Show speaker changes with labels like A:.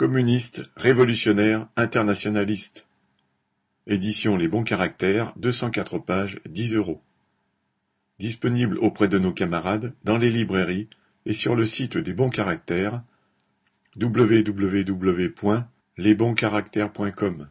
A: Communiste, révolutionnaire, internationaliste. Édition Les Bons Caractères, deux cent quatre pages, dix euros. Disponible auprès de nos camarades, dans les librairies et sur le site des Bons Caractères www.lesbonscaractères.com